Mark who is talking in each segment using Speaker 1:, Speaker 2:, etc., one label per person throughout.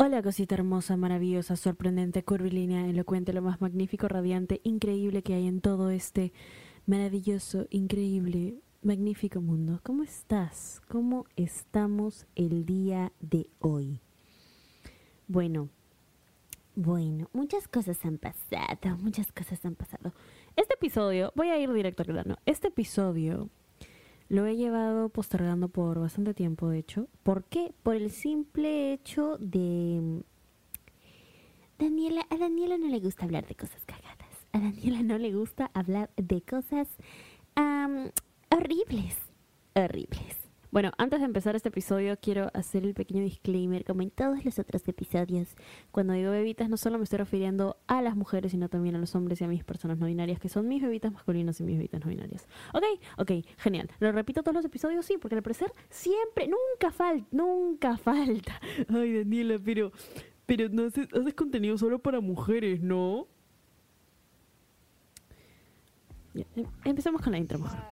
Speaker 1: Hola cosita hermosa, maravillosa, sorprendente, curvilínea, elocuente, lo más magnífico, radiante, increíble que hay en todo este maravilloso, increíble, magnífico mundo. ¿Cómo estás? ¿Cómo estamos el día de hoy? Bueno, bueno, muchas cosas han pasado, muchas cosas han pasado. Este episodio, voy a ir directo al grano. Este episodio lo he llevado postergando por bastante tiempo, de hecho. ¿Por qué? Por el simple hecho de... Daniela, a Daniela no le gusta hablar de cosas cagadas. A Daniela no le gusta hablar de cosas horribles. Horribles. Bueno, antes de empezar este episodio quiero hacer el pequeño disclaimer, como en todos los otros episodios. Cuando digo bebitas no solo me estoy refiriendo a las mujeres, sino también a los hombres y a mis personas no binarias, que son mis bebitas masculinas y mis bebitas no binarias. Ok, ok, genial. ¿Lo repito todos los episodios? Sí, porque al parecer siempre, nunca falta, nunca falta. Ay, Daniela, pero, pero no haces, contenido solo para mujeres, ¿no? Ya, em, con la intro mejor.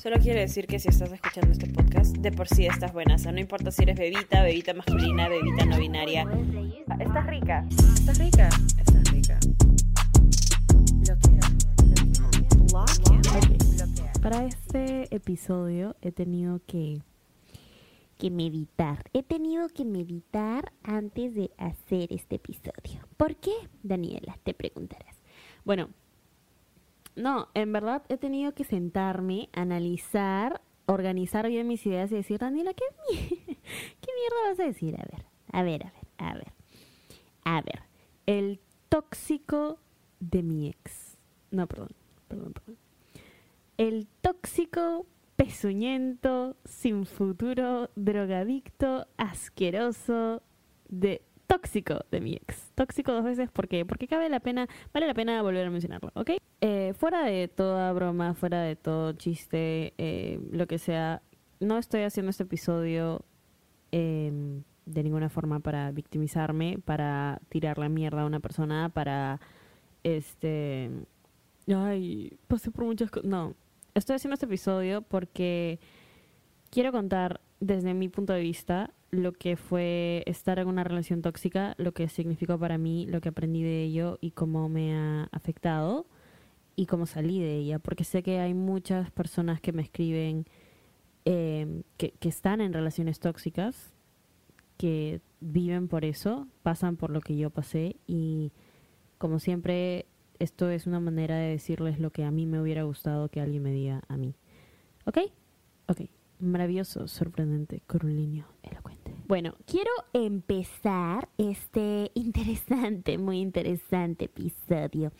Speaker 2: Solo quiero decir que si estás escuchando este podcast, de por sí estás buena. O sea, no importa si eres bebita, bebita masculina, bebita no binaria. Estás rica. Estás rica. Estás rica.
Speaker 1: Para este episodio he tenido que que meditar. He tenido que meditar antes de hacer este episodio. ¿Por qué, Daniela? Te preguntarás. Bueno, no, en verdad he tenido que sentarme, analizar, organizar bien mis ideas y decir, Daniela, ¿qué, ¿qué mierda vas a decir? A ver, a ver, a ver, a ver. A ver, el tóxico de mi ex. No, perdón, perdón, perdón. El tóxico, pezuñento, sin futuro, drogadicto, asqueroso de tóxico de mi ex. Tóxico dos veces porque porque cabe la pena, vale la pena volver a mencionarlo, ¿ok? Eh, fuera de toda broma, fuera de todo chiste, eh, lo que sea, no estoy haciendo este episodio em, de ninguna forma para victimizarme, para tirar la mierda a una persona, para este, ay, pasé por muchas cosas. No, estoy haciendo este episodio porque quiero contar desde mi punto de vista lo que fue estar en una relación tóxica, lo que significó para mí, lo que aprendí de ello y cómo me ha afectado y cómo salí de ella, porque sé que hay muchas personas que me escriben em, que, que están en relaciones tóxicas, que viven por eso, pasan por lo que yo pasé y como siempre esto es una manera de decirles lo que a mí me hubiera gustado que alguien me diga a mí. ¿Ok? Ok. Maravilloso, sorprendente, curvilíneo, elocuente. Bueno, quiero empezar este interesante, muy interesante episodio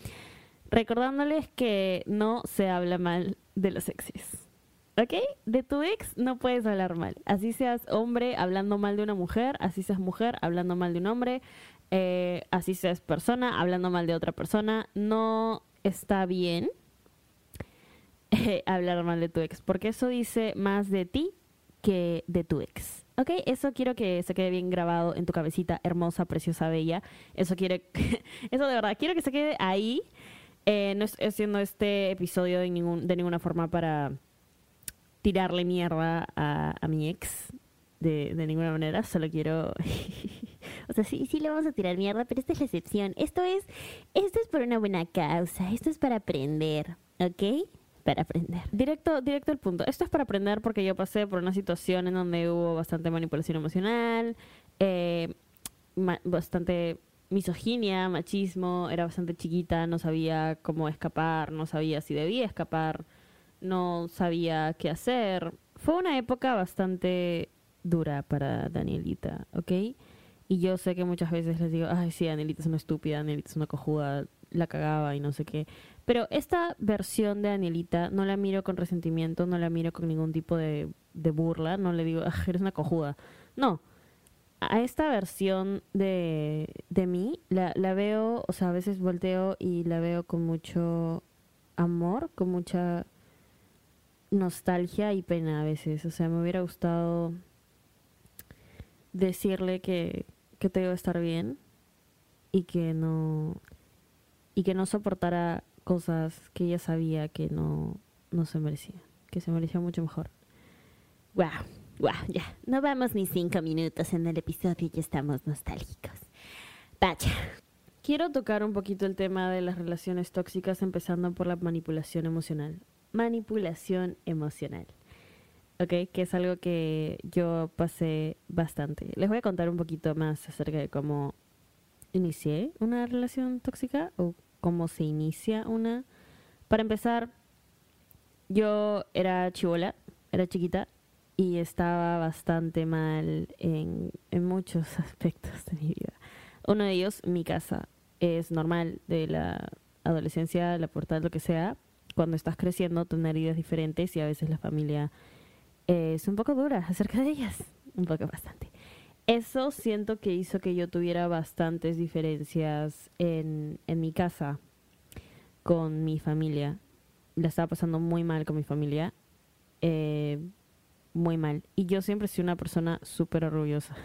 Speaker 1: recordándoles que no se habla mal de los exes. ¿Ok? De tu ex no puedes hablar mal. Así seas hombre hablando mal de una mujer, así seas mujer hablando mal de un hombre, eh, así seas persona hablando mal de otra persona. No está bien hablar mal de tu ex, porque eso dice más de ti que de tu ex. ¿Ok? Eso quiero que se quede bien grabado en tu cabecita, hermosa, preciosa, bella. Eso quiere, eso de verdad, quiero que se quede ahí. Eh, no estoy haciendo este episodio de, ningún, de ninguna forma para tirarle mierda a, a mi ex. De, de, ninguna manera, solo quiero... o sea, sí, sí le vamos a tirar mierda, pero esta es la excepción. Esto es, esto es por una buena causa, esto es para aprender, ¿ok? Para aprender. Directo, directo al punto. Esto es para aprender porque yo pasé por una situación en donde hubo bastante manipulación emocional, eh, bastante misoginia, machismo, era bastante chiquita, no sabía cómo escapar, no sabía si debía escapar, no sabía qué hacer. Fue una época bastante dura para Danielita, ¿ok? Y yo sé que muchas veces les digo, ay, sí, Danielita es una estúpida, Danielita es una cojuda, la cagaba y no sé qué. Pero esta versión de Danielita no la miro con resentimiento, no la miro con ningún tipo de, burla, no le digo, eres una cojuda. No. a esta versión de, de mí la, la veo, o sea, a veces volteo y la veo con mucho amor, con mucha nostalgia y pena a veces. O sea, me hubiera gustado decirle que, que todo iba a estar bien y que no y que no soportara cosas que ella sabía que no, no se merecía, que se merecía mucho mejor. Wow, wow, ya. No vamos ni cinco minutos en el episodio y estamos nostálgicos. Vaya. Quiero tocar un poquito el tema de las relaciones tóxicas, empezando por la manipulación emocional. Manipulación emocional. ¿Ok? Que es algo que yo pasé bastante. Les voy a contar un poquito más acerca de cómo inicié una relación tóxica o cómo se inicia una. Para empezar, yo era chivola, era chiquita y estaba bastante mal en, muchos aspectos de mi vida. Uno de ellos, mi casa. Es normal de la adolescencia, la pubertad, lo que sea, cuando estás creciendo, tener ideas diferentes y a veces la familia es un poco dura acerca de ellas, un poco bastante. Eso siento que hizo que yo tuviera bastantes diferencias en, en mi casa con mi familia. La estaba pasando muy mal con mi familia. Eh, muy mal. Y yo siempre soy una persona súper orgullosa.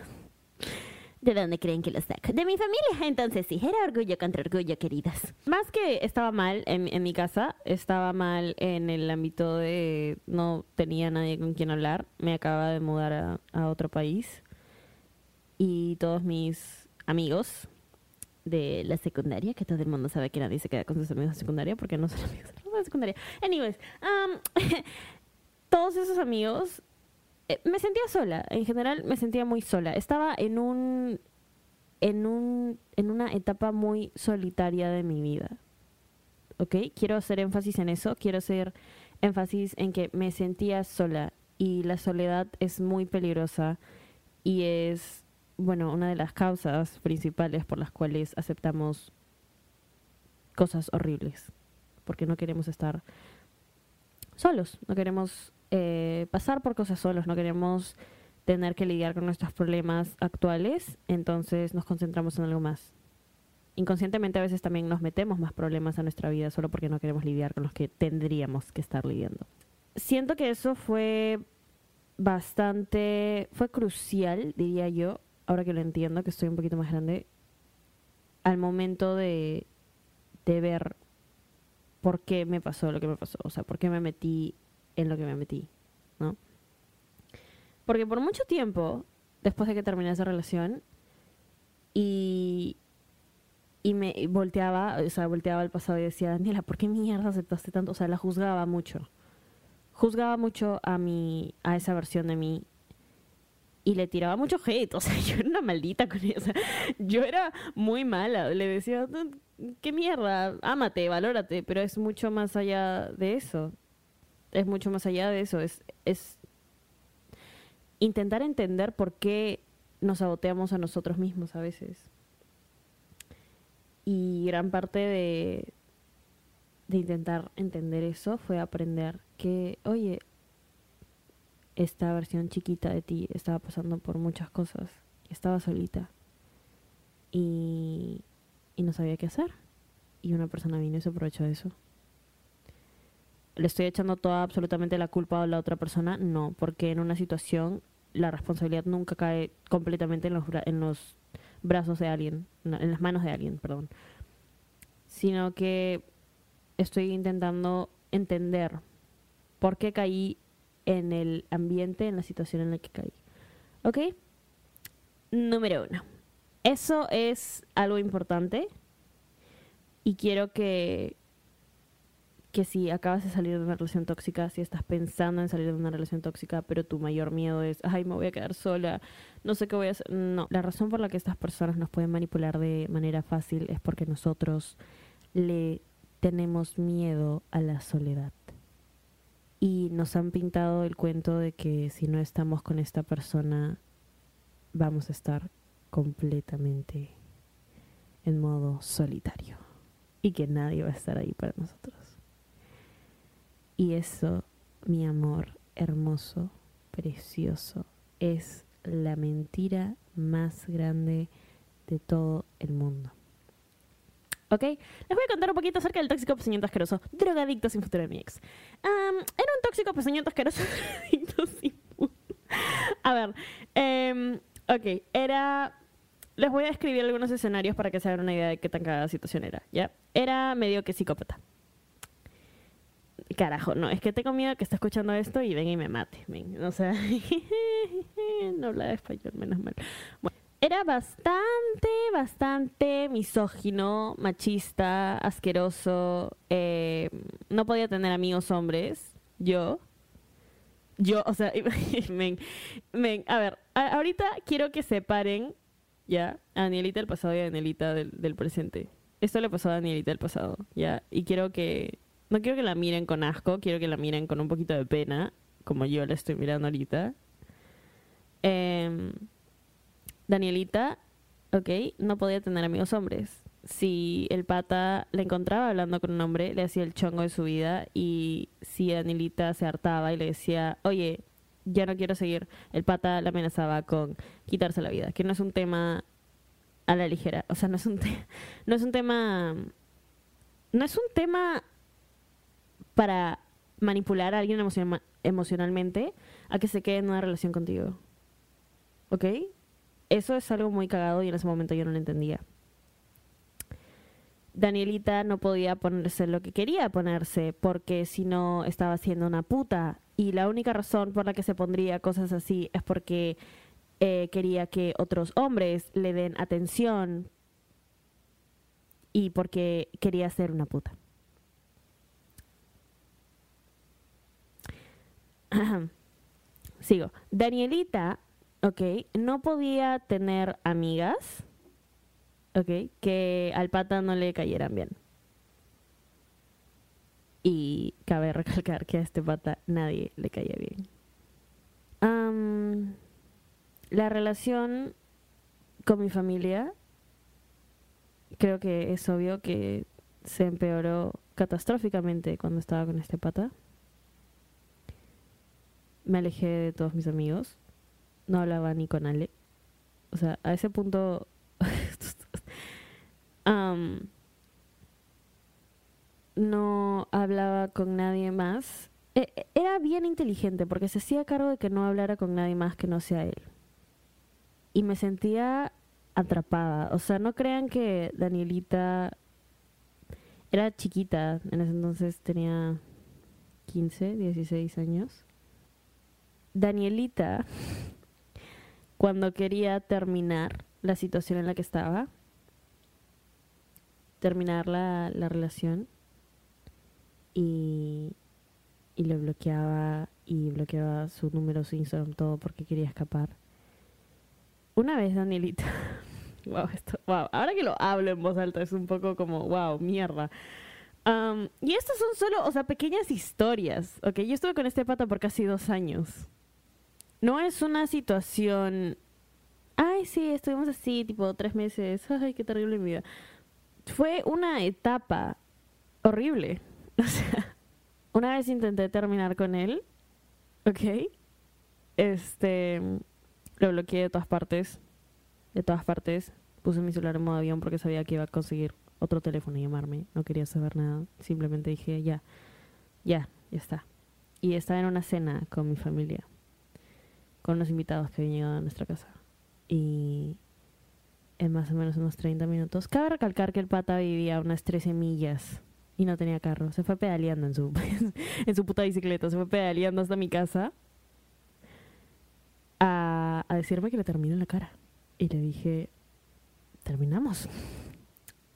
Speaker 1: ¿De dónde creen que lo saco? De mi familia. Entonces sí, era orgullo contra orgullo, queridas. Más que estaba mal en, en mi casa, estaba mal en el ámbito de no tenía nadie con quien hablar. Me acababa de mudar a, a otro país. Y todos mis amigos de la secundaria, que todo el mundo sabe que nadie se queda con sus amigos de secundaria porque no son amigos de la secundaria. Anyways, um, todos esos amigos eh, me sentía sola, en general me sentía muy sola. Estaba en un en un en una etapa muy solitaria de mi vida. ¿Ok? Quiero hacer énfasis en eso, quiero hacer énfasis en que me sentía sola y la soledad es muy peligrosa y es bueno, una de las causas principales por las cuales aceptamos cosas horribles, porque no queremos estar solos, no queremos eh, pasar por cosas solos, no queremos tener que lidiar con nuestros problemas actuales, entonces nos concentramos en algo más. Inconscientemente a veces también nos metemos más problemas a nuestra vida solo porque no queremos lidiar con los que tendríamos que estar lidiando. Siento que eso fue bastante, fue crucial, diría yo, ahora que lo entiendo, que estoy un poquito más grande, al momento de, de ver por qué me pasó lo que me pasó, o sea, por qué me metí en lo que me metí, ¿no? Porque por mucho tiempo, después de que terminé esa relación, y, y me volteaba, o sea, volteaba al pasado y decía, Daniela, ¿por qué mierda aceptaste tanto? O sea, la juzgaba mucho. Juzgaba mucho a mi, a esa versión de mí y le tiraba mucho hate, o sea, yo era una maldita con sea, yo era muy mala, le decía, qué mierda, ámate, valórate, pero es mucho más allá de eso, es mucho más allá de eso, es, es intentar entender por qué nos saboteamos a nosotros mismos a veces. Y gran parte de, de intentar entender eso fue aprender que, oye, esta versión chiquita de ti estaba pasando por muchas cosas, estaba solita y, y no sabía qué hacer. Y una persona vino y se aprovechó de eso. ¿Le estoy echando toda absolutamente la culpa a la otra persona? No, porque en una situación la responsabilidad nunca cae completamente en los, en los brazos de alguien, en las manos de alguien, perdón. Sino que estoy intentando entender por qué caí en el ambiente, en la situación en la que caí. ¿Ok? Número uno. Eso es algo importante y quiero que, que si acabas de salir de una relación tóxica, si estás pensando en salir de una relación tóxica, pero tu mayor miedo es, ay, me voy a quedar sola, no sé qué voy a hacer. No, la razón por la que estas personas nos pueden manipular de manera fácil es porque nosotros le tenemos miedo a la soledad y nos han pintado el cuento de que si no estamos con esta persona vamos a estar completamente en modo solitario y que nadie va a estar ahí para nosotros. Y eso, mi amor hermoso, precioso, es la mentira más grande de todo el mundo. ¿Ok? Les voy a contar un poquito acerca del tóxico peseñento asqueroso. Drogadicto sin futuro de mi ex. Am, era un tóxico peseñento asqueroso. drogadicto sin. A ver. em, ok. Era... Les voy a escribir algunos escenarios para que se hagan una idea de qué tan cagada situación era. ¿Ya? Era medio que psicópata. Carajo, no, es que tengo miedo que esté escuchando esto y venga y me mate. ven. O sea, no habla español, menos mal. Bueno, era bastante, bastante misógino, machista, asqueroso. eh, no podía tener amigos hombres. Yo. Yo, o sea, men, men, a ver, ahorita quiero que separen, ya, a Danielita del pasado y a Danielita del, del presente. Esto le pasó a Danielita del pasado, ya, y quiero que, no quiero que la miren con asco, quiero que la miren con un poquito de pena, como yo la estoy mirando ahorita. Em, Danielita, ok, no podía tener amigos hombres. Si el pata la encontraba hablando con un hombre, le hacía el chongo de su vida. Y si Danielita se hartaba y le decía, oye, ya no quiero seguir, el pata la amenazaba con quitarse la vida. Que no es un tema a la ligera. O sea, no es un, no es un tema. No es un tema para manipular a alguien emociona- emocionalmente a que se quede en una relación contigo. ¿Ok? Eso es algo muy cagado y en ese momento yo no lo entendía. Danielita no podía ponerse lo que quería ponerse porque si no estaba siendo una puta. Y la única razón por la que se pondría cosas así es porque eh, quería que otros hombres le den atención y porque quería ser una puta. Sigo. Danielita, ok, no podía tener amigas, ok, que al pata no le cayeran bien. Y cabe recalcar que a este pata nadie le caía bien. Am, la relación con mi familia, creo que es obvio que se empeoró catastróficamente cuando estaba con este pata. Me alejé de todos mis amigos. No hablaba ni con Ale. O sea, a ese punto... no hablaba con nadie más. E- e- Era bien inteligente porque se hacía cargo de que no hablara con nadie más que no sea él. Y me sentía atrapada. O sea, no crean que Danielita era chiquita. En ese entonces tenía 15, 16 años. Danielita, cuando quería terminar la situación en la que estaba, terminar la, la relación, y, y lo bloqueaba y bloqueaba su número, su Instagram, todo porque quería escapar. Una vez Danielita, wow, esto, wow, ahora que lo hablo en voz alta es un poco como, wow, mierda. Am, y estas son solo, o sea, pequeñas historias, ¿ok? Yo estuve con este pata por casi dos años. No es una situación, ay, sí, estuvimos así, tipo, tres meses, ay, qué terrible mi vida. Fue una etapa horrible. O sea, una vez intenté terminar con él, ¿ok? Este, lo bloqueé de todas partes, de todas partes. Puse mi celular en modo avión porque sabía que iba a conseguir otro teléfono y llamarme. No quería saber nada. Simplemente dije, ya, ya, ya está. Y estaba en una cena con mi familia, con unos invitados que habían a nuestra casa. Y en más o menos unos 30 minutos. Cabe recalcar que el pata vivía unas 13 millas y no tenía carro. Se fue pedaleando en su, en su puta bicicleta. Se fue pedaleando hasta mi casa a, a decirme que le termino en la cara. Y le dije, terminamos.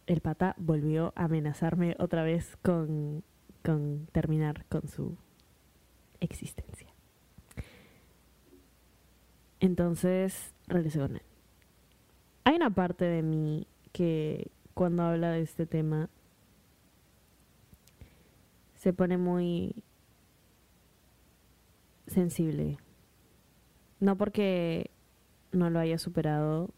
Speaker 1: El pata volvió a amenazarme otra vez con, con terminar con su existencia. Entonces regresé. Hay una parte de mí que cuando habla de este tema se pone muy sensible. No porque no lo haya superado,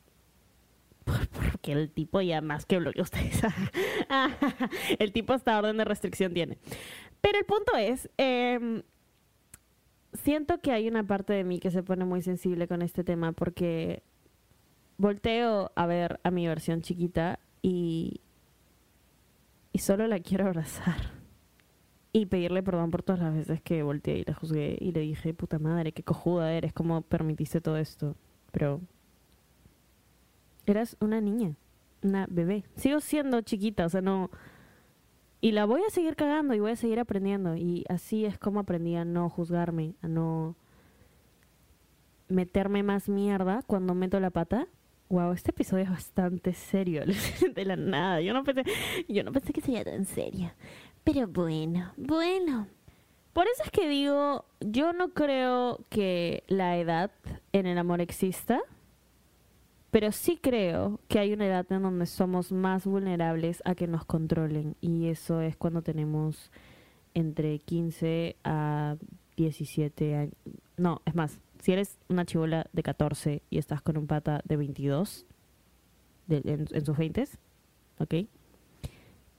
Speaker 1: por- porque el tipo ya más que bloqueó ustedes. el tipo hasta orden de restricción tiene. Pero el punto es, em, siento que hay una parte de mí que se pone muy sensible con este tema porque volteo a ver a mi versión chiquita y, y solo la quiero abrazar y pedirle perdón por todas las veces que volteé y la juzgué y le dije, puta madre, qué cojuda eres, cómo permitiste todo esto. Pero eras una niña, una bebé. Sigo siendo chiquita, o sea, no... Y la voy a seguir cagando y voy a seguir aprendiendo. Y así es como aprendí a no juzgarme, a no meterme más mierda cuando meto la pata. Wow, este episodio es bastante serio, de la nada. Yo no pensé, yo no pensé que sería tan serio. Pero bueno, bueno. Por eso es que digo, yo no creo que la edad en el amor exista, pero sí creo que hay una edad en donde somos más vulnerables a que nos controlen y eso es cuando tenemos entre 15 a 17 años. No, es más, si eres una chivola de 14 y estás con un pata de 22 en, en sus 20, ¿ok?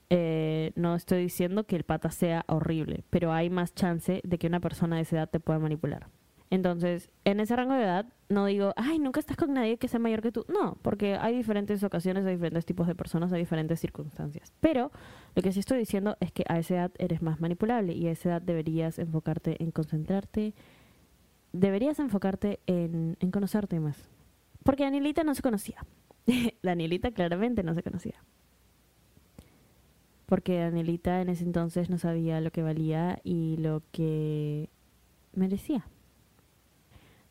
Speaker 1: Eh, no estoy diciendo que el pata sea horrible, pero hay más chance de que una persona de esa edad te pueda manipular. Entonces, en ese rango de edad, no digo, ay, nunca estás con nadie que sea mayor que tú. No, porque hay diferentes ocasiones, hay diferentes tipos de personas, hay diferentes circunstancias. Pero lo que sí estoy diciendo es que a esa edad eres más manipulable y a esa edad deberías enfocarte en concentrarte, deberías enfocarte en, en conocerte más. Porque Danielita no se conocía. Danielita claramente no se conocía porque Danielita en ese entonces no sabía lo que valía y lo que merecía.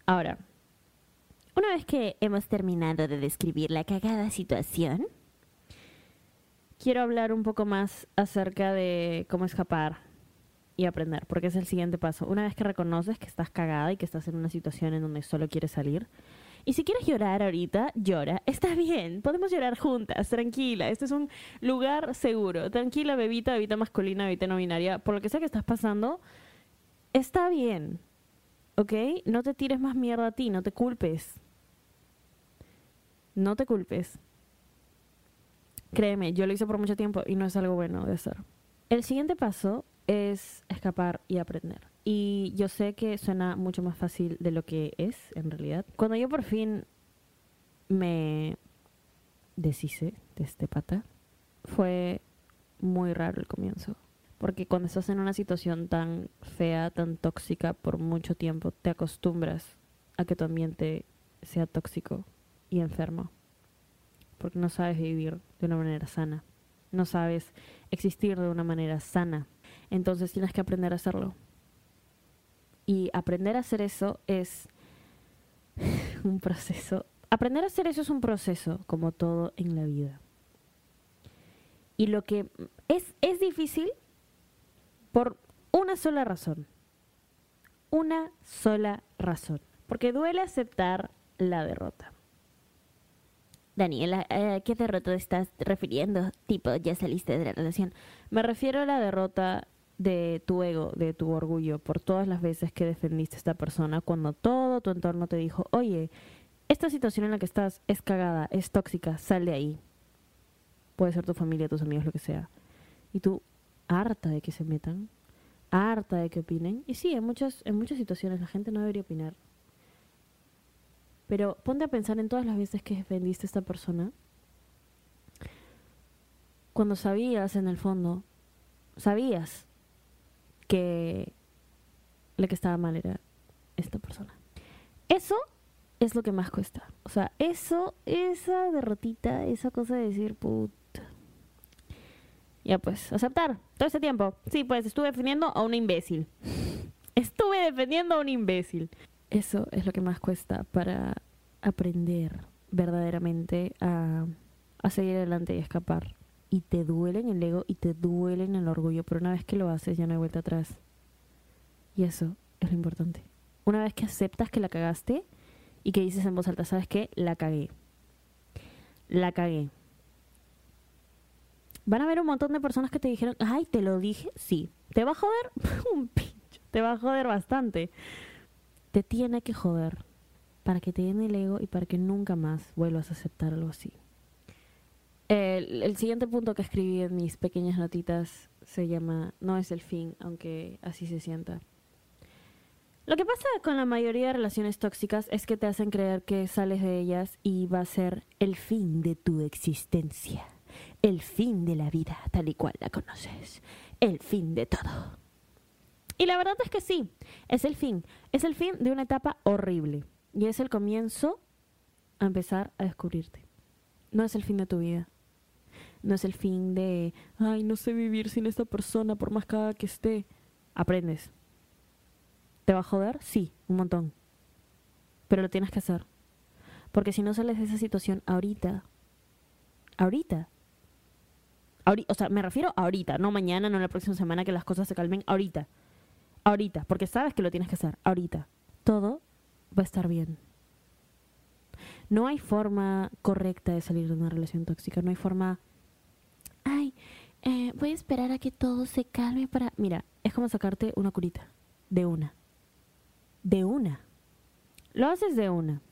Speaker 1: Ahora, una vez que hemos terminado de describir la cagada situación, quiero hablar un poco más acerca de cómo escapar y aprender, porque es el siguiente paso. Una vez que reconoces que estás cagada y que estás en una situación en donde solo quieres salir, y si quieres llorar ahorita, llora. Está bien, podemos llorar juntas, tranquila. Este es un lugar seguro. Tranquila, bebita, bebita masculina, bebita no binaria. Por lo que sea que estás pasando, está bien. ¿Ok? No te tires más mierda a ti, no te culpes. No te culpes. Créeme, yo lo hice por mucho tiempo y no es algo bueno de hacer. El siguiente paso es escapar y aprender. Y yo sé que suena mucho más fácil de lo que es, en realidad. Cuando yo por fin me deshice de este pata, fue muy raro el comienzo. Porque cuando estás en una situación tan fea, tan tóxica por mucho tiempo, te acostumbras a que tu ambiente sea tóxico y enfermo. Porque no sabes vivir de una manera sana. No sabes existir de una manera sana. Entonces tienes que aprender a hacerlo. Y aprender a hacer eso es un proceso. Aprender a hacer eso es un proceso, como todo en la vida. Y lo que es, es difícil por una sola razón. Una sola razón. Porque duele aceptar la derrota. Daniela, ¿a qué derrota estás refiriendo? Tipo, ya saliste de la relación. Me refiero a la derrota de tu ego, de tu orgullo, por todas las veces que defendiste a esta persona cuando todo tu entorno te dijo, oye, esta situación en la que estás es cagada, es tóxica, sal de ahí. Puede ser tu familia, tus amigos, lo que sea. Y tú, harta de que se metan, harta de que opinen. Y sí, en muchas, en muchas situaciones la gente no debería opinar. Pero ponte a pensar en todas las veces que defendiste a esta persona. Cuando sabías en el fondo, sabías que lo que estaba mal era esta persona. Eso es lo que más cuesta. O sea, eso, esa derrotita, esa cosa de decir, puta. Ya pues, aceptar todo ese tiempo. Sí, pues estuve defendiendo a un imbécil. estuve defendiendo a un imbécil. Eso es lo que más cuesta para aprender verdaderamente a, a seguir adelante y escapar y te duele el ego y te duele el orgullo, pero una vez que lo haces ya no hay vuelta atrás. Y eso es lo importante. Una vez que aceptas que la cagaste y que dices en voz alta, ¿sabes qué? La cagué. La cagué. Van a haber un montón de personas que te dijeron, ay, te lo dije, sí. ¿Te va a joder? un pincho. Te va a joder bastante. Te tiene que joder para que te den el ego y para que nunca más vuelvas a aceptar algo así. El, siguiente punto que escribí en mis pequeñas notitas se llama No es el fin, aunque así se sienta. Lo que pasa con la mayoría de relaciones tóxicas es que te hacen creer que sales de ellas y va a ser el fin de tu existencia, el fin de la vida tal y cual la conoces, el fin de todo. Y la verdad es que sí, es el fin, es el fin de una etapa horrible y es el comienzo a empezar a descubrirte. No es el fin de tu vida. No es el fin de, ay, no sé vivir sin esta persona por más cada que esté. Aprendes. ¿Te va a joder? Sí, un montón. Pero lo tienes que hacer. Porque si no sales de esa situación ahorita, ahorita, o sea, me refiero a ahorita, no mañana, no la próxima semana que las cosas se calmen, ahorita. Ahorita, porque sabes que lo tienes que hacer, ahorita. Todo va a estar bien. No hay forma correcta de salir de una relación tóxica, no hay forma... Ay, eh, voy a esperar a que todo se calme para... Mira, es como sacarte una curita, de una. De una. Lo haces de una.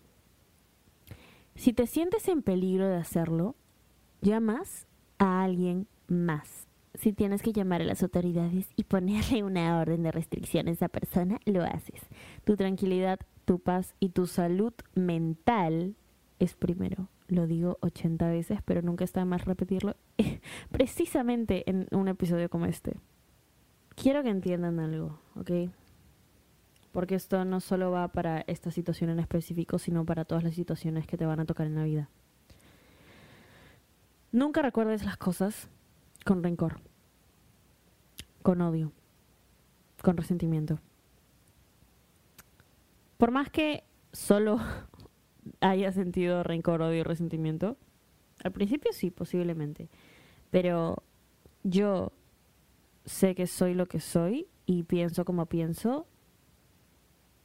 Speaker 1: Si te sientes en peligro de hacerlo, llamas a alguien más. Si tienes que llamar a las autoridades y ponerle una orden de restricción a esa persona, lo haces. Tu tranquilidad, tu paz y tu salud mental es primero. Lo digo 80 veces, pero nunca está más repetirlo. Precisamente en un episodio como este. Quiero que entiendan algo, ¿ok? Porque esto no solo va para esta situación en específico, sino para todas las situaciones que te van a tocar en la vida. Nunca recuerdes las cosas con rencor, con odio, con resentimiento. Por más que solo haya sentido rencor, odio y resentimiento, al principio sí, posiblemente. Pero yo sé que soy lo que soy y pienso como pienso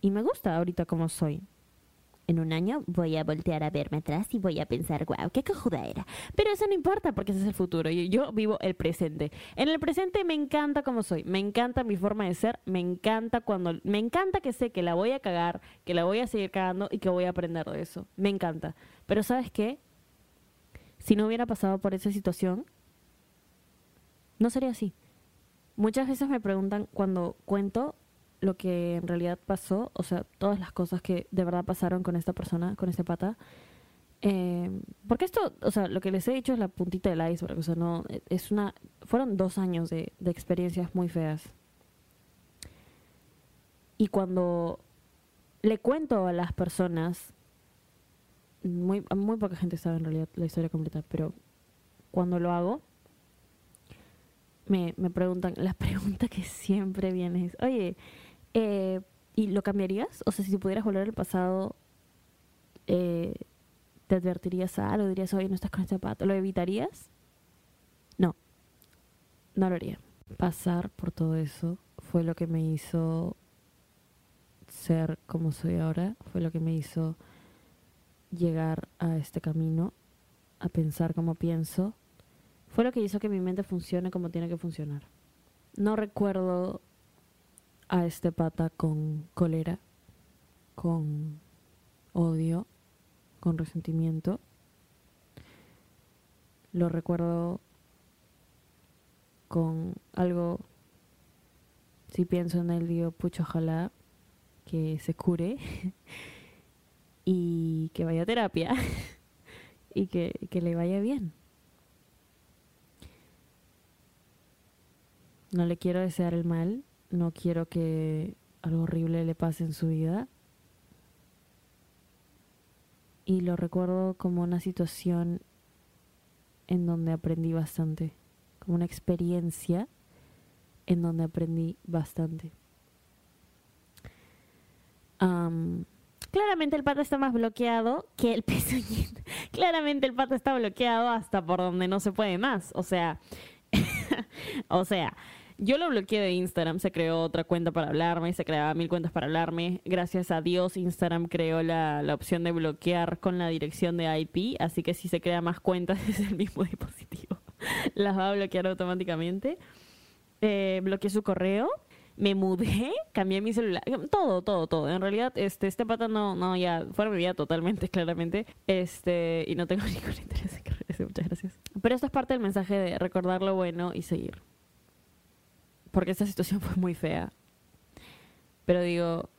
Speaker 1: y me gusta ahorita como soy. En un año voy a voltear a verme atrás y voy a pensar, wow, qué cojuda era. Pero eso no importa porque ese es el futuro y yo vivo el presente. En el presente me encanta como soy, me encanta mi forma de ser, me encanta cuando, me encanta que sé que la voy a cagar, que la voy a seguir cagando y que voy a aprender de eso. Me encanta. Pero ¿sabes qué? Si no hubiera pasado por esa situación, no sería así. Muchas veces me preguntan cuando cuento lo que en realidad pasó, o sea, todas las cosas que de verdad pasaron con esta persona, con este pata. Eh, porque esto, o sea, lo que les he dicho es la puntita del iceberg, o sea, no, es una, fueron dos años de, de experiencias muy feas. Y cuando le cuento a las personas, muy, muy poca gente sabe en realidad la historia completa, pero cuando lo hago, me, me preguntan, la pregunta que siempre viene es, oye, eh, ¿Y lo cambiarías? O sea, si pudieras volver al pasado, eh, ¿te advertirías algo? ¿Dirías, oye, no estás con este pato? ¿Lo evitarías? No, no lo haría. Pasar por todo eso fue lo que me hizo ser como soy ahora, fue lo que me hizo llegar a este camino, a pensar como pienso, fue lo que hizo que mi mente funcione como tiene que funcionar. No recuerdo a este pata con cólera, con odio, con resentimiento. Lo recuerdo con algo, si pienso en él digo, pucho, ojalá que se cure y que vaya a terapia y que, que le vaya bien. No le quiero desear el mal, no quiero que algo horrible le pase en su vida. Y lo recuerdo como una situación en donde aprendí bastante, como una experiencia en donde aprendí bastante. claramente el pato está más bloqueado que el pezuñito. claramente el pato está bloqueado hasta por donde no se puede más. O sea, o sea, yo lo bloqueé de Instagram, se creó otra cuenta para hablarme, se creaba mil cuentas para hablarme. Gracias a Dios, Instagram creó la, opción de bloquear con la dirección de IP, así que si se crea más cuentas es el mismo dispositivo. Las va a bloquear automáticamente. Eh, bloqueé su correo, me mudé, cambié mi celular, todo, todo, todo. En realidad, este, este pata no, no, ya, fuera mi vida totalmente, claramente. Este, y no tengo ningún interés en que regrese, muchas gracias. Pero esto es parte del mensaje de recordar lo bueno y seguir porque esta situación fue muy fea. Pero digo,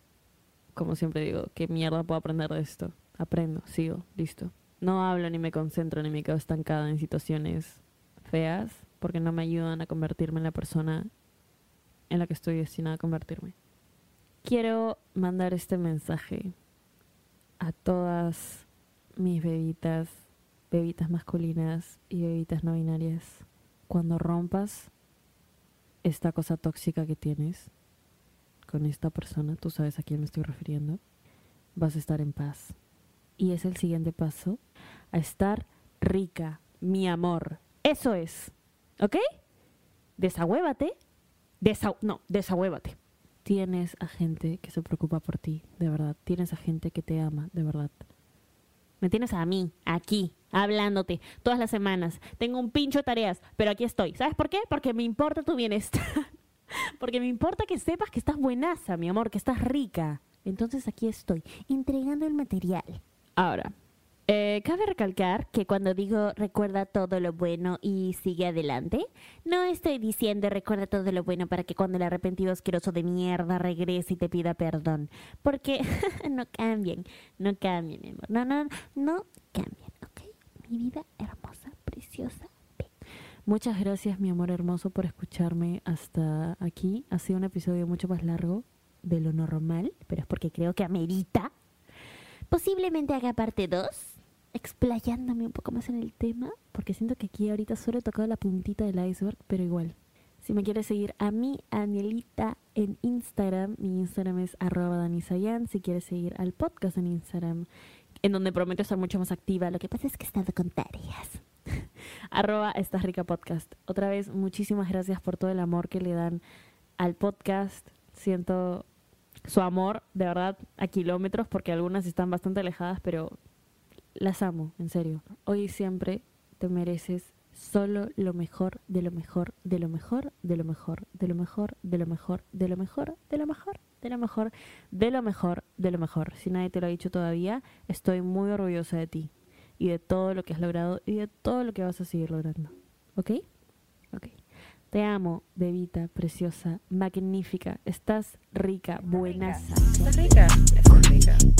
Speaker 1: como siempre digo, ¿qué mierda puedo aprender de esto? Aprendo, sigo, listo. No hablo ni me concentro ni me quedo estancada en situaciones feas porque no me ayudan a convertirme en la persona en la que estoy destinada a convertirme. Quiero mandar este mensaje a todas mis bebitas, bebitas masculinas y bebitas no binarias. Cuando rompas esta cosa tóxica que tienes con esta persona, tú sabes a quién me estoy refiriendo, vas a estar en paz. Y es el siguiente paso a estar rica, mi amor. Eso es. ¿Ok? Desahuévate. Desa no, desahuévate. Tienes a gente que se preocupa por ti, de verdad. Tienes a gente que te ama, de verdad. Me tienes a mí, aquí, hablándote, todas las semanas. Tengo un pincho de tareas, pero aquí estoy. ¿Sabes por qué? Porque me importa tu bienestar. Porque me importa que sepas que estás buenaza, mi amor, que estás rica. Entonces aquí estoy, entregando el material. Ahora, eh, cabe recalcar que cuando digo recuerda todo lo bueno y sigue adelante, no estoy diciendo recuerda todo lo bueno para que cuando el arrepentido asqueroso de mierda regrese y te pida perdón. Porque no cambien, no cambien, mi amor. No, no, no cambien, ¿ok? Mi vida hermosa, preciosa. Muchas gracias, mi amor hermoso, por escucharme hasta aquí. Ha sido un episodio mucho más largo de lo normal, pero es porque creo que amerita. Posiblemente haga parte 2 explayándome un poco más en el tema, porque siento que aquí ahorita solo he tocado la puntita del iceberg, pero igual. Si me quieres seguir a mí, Anielita, en Instagram, mi Instagram es arroba danisayan. Si quieres seguir al podcast en Instagram, en donde prometo estar mucho más activa, lo que pasa es que he estado con tareas. arroba Estás Rica Podcast. Otra vez, muchísimas gracias por todo el amor que le dan al podcast. Siento su amor, de verdad, a kilómetros, porque algunas están bastante alejadas, pero las amo, en serio. Hoy y siempre te mereces solo lo mejor, de lo mejor, de lo mejor, de lo mejor, de lo mejor, de lo mejor, de lo mejor, de lo mejor, de lo mejor, de lo mejor, de lo mejor. Si nadie te lo ha dicho todavía, estoy muy orgullosa de ti y de todo lo que has logrado y de todo lo que vas a seguir logrando. ¿Ok? Ok. Te amo, bebita, preciosa, magnífica. Estás rica, buena.
Speaker 2: Estás rica, estás rica.